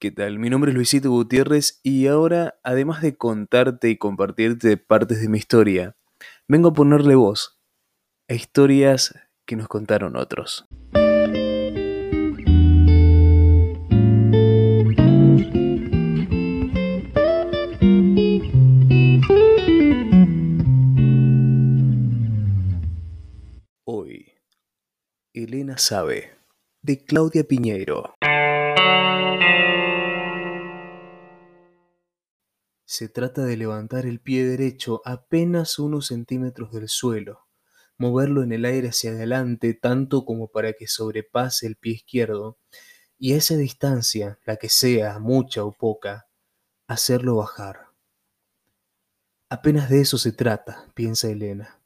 ¿Qué tal? Mi nombre es Luisito Gutiérrez y ahora, además de contarte y compartirte partes de mi historia, vengo a ponerle voz a historias que nos contaron otros. Hoy, Elena sabe, de Claudia Piñeiro. Se trata de levantar el pie derecho apenas unos centímetros del suelo, moverlo en el aire hacia adelante tanto como para que sobrepase el pie izquierdo, y a esa distancia, la que sea, mucha o poca, hacerlo bajar. Apenas de eso se trata, piensa Elena.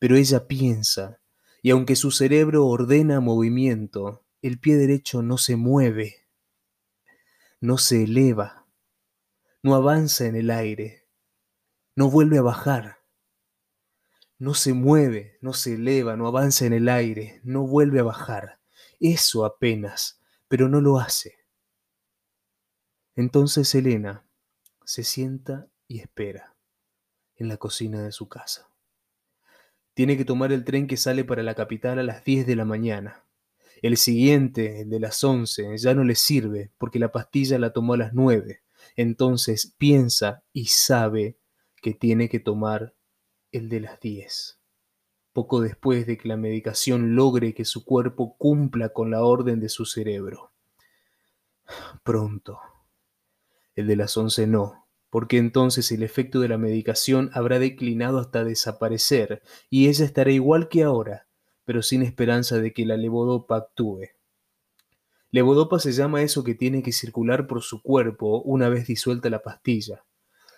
Pero ella piensa, y aunque su cerebro ordena movimiento, el pie derecho no se mueve, no se eleva no avanza en el aire, no vuelve a bajar, no se mueve, no se eleva, no avanza en el aire, no vuelve a bajar. Eso apenas, pero no lo hace. Entonces Elena se sienta y espera en la cocina de su casa. Tiene que tomar el tren que sale para la capital a las 10 de la mañana. El siguiente, el de las 11, ya no le sirve porque la pastilla la tomó a las 9 entonces piensa y sabe que tiene que tomar el de las 10. Poco después de que la medicación logre que su cuerpo cumpla con la orden de su cerebro. Pronto. El de las 11 no, porque entonces el efecto de la medicación habrá declinado hasta desaparecer y ella estará igual que ahora, pero sin esperanza de que la levodopa actúe. Levodopa se llama eso que tiene que circular por su cuerpo una vez disuelta la pastilla.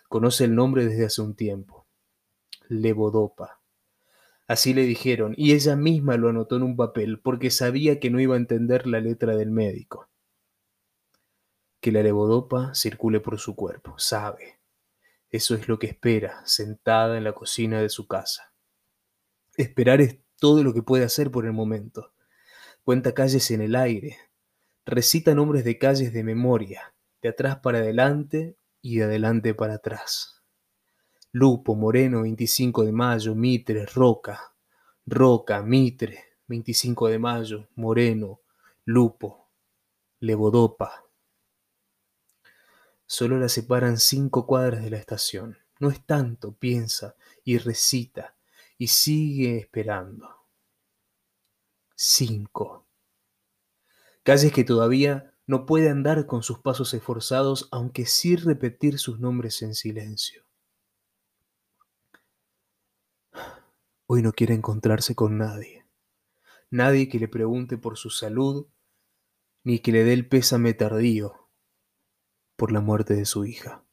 Conoce el nombre desde hace un tiempo. Levodopa. Así le dijeron, y ella misma lo anotó en un papel porque sabía que no iba a entender la letra del médico. Que la levodopa circule por su cuerpo, sabe. Eso es lo que espera, sentada en la cocina de su casa. Esperar es todo lo que puede hacer por el momento. Cuenta calles en el aire, recita nombres de calles de memoria, de atrás para adelante y de adelante para atrás. Lupo, Moreno, 25 de mayo, Mitre, Roca, Roca, Mitre, 25 de mayo, Moreno, Lupo, Levodopa. Solo la separan cinco cuadras de la estación. No es tanto, piensa, y recita, y sigue esperando. Cinco calles que todavía no puede andar con sus pasos esforzados, aunque sí repetir sus nombres en silencio. Hoy no quiere encontrarse con nadie, nadie que le pregunte por su salud, ni que le dé el pésame tardío por la muerte de su hija.